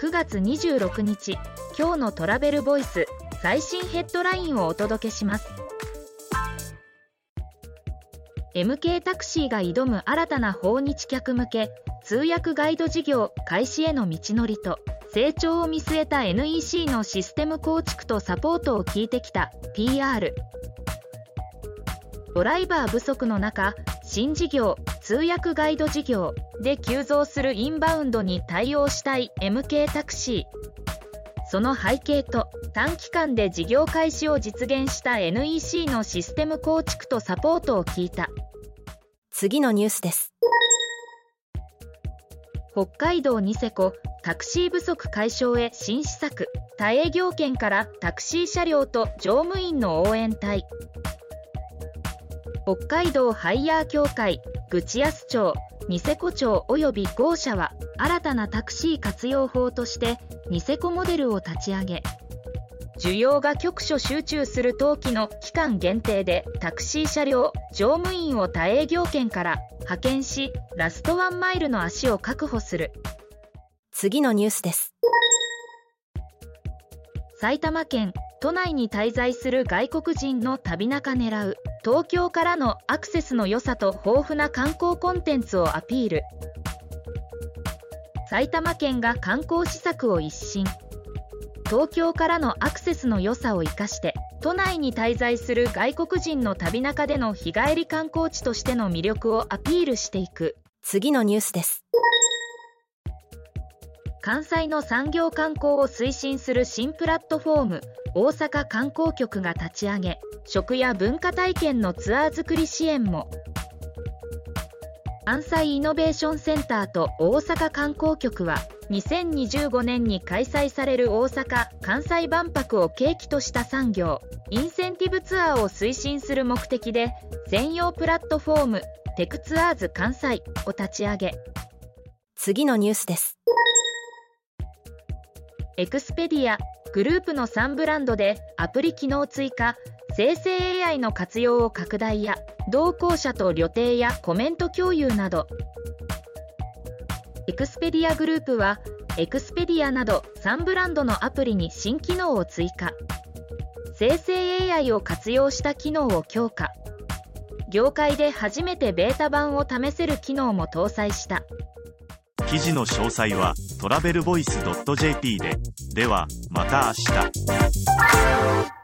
9月26日今日のトラベルボイス最新ヘッドラインをお届けします。MK タクシーが挑む新たな訪日客向け通訳ガイド事業開始への道のりと成長を見据えた NEC のシステム構築とサポートを聞いてきた PR ドライバー不足の中新事業通訳ガイド事業で急増するインバウンドに対応したい MK タクシー。その背景と短期間で事業開始を実現した NEC のシステム構築とサポートを聞いた。次のニュースです。北海道ニセコタクシー不足解消へ新施策。他営業権からタクシー車両と乗務員の応援隊北海道ハイヤー協会口安町ニセコ町及び豪社は新たなタクシー活用法としてニセコモデルを立ち上げ需要が局所集中する冬季の期間限定でタクシー車両乗務員を他営業権から派遣しラストワンマイルの足を確保する。次のニュースです。埼玉県都内に滞在する外国人の旅中狙う東京からのアクセスの良さと豊富な観光コンテンツをアピール。埼玉県が観光施策を一新。東京からのアクセスの良さを生かして都内に滞在する外国人の旅中での日帰り観光地としての魅力をアピールしていく。次のニュースです。関西の産業観光を推進する新プラットフォーム大阪観光局が立ち上げ食や文化体験のツアー作り支援も。関西イノベーションセンターと大阪観光局は2025年に開催される大阪・関西万博を契機とした産業インセンティブツアーを推進する目的で専用プラットフォームテクツアーズ関西を立ち上げ。次のニュースです。エクスペディアグループの3ブランドでアプリ機能追加生成 AI の活用を拡大や同行者と旅程やコメント共有など。エクスペディアグループはエクスペディアなど3ブランドのアプリに新機能を追加。生成 AI を活用した機能を強化。業界で初めてベータ版を試せる機能も搭載した。記事の詳細はトラベルボイス .jp で。ではまた明日。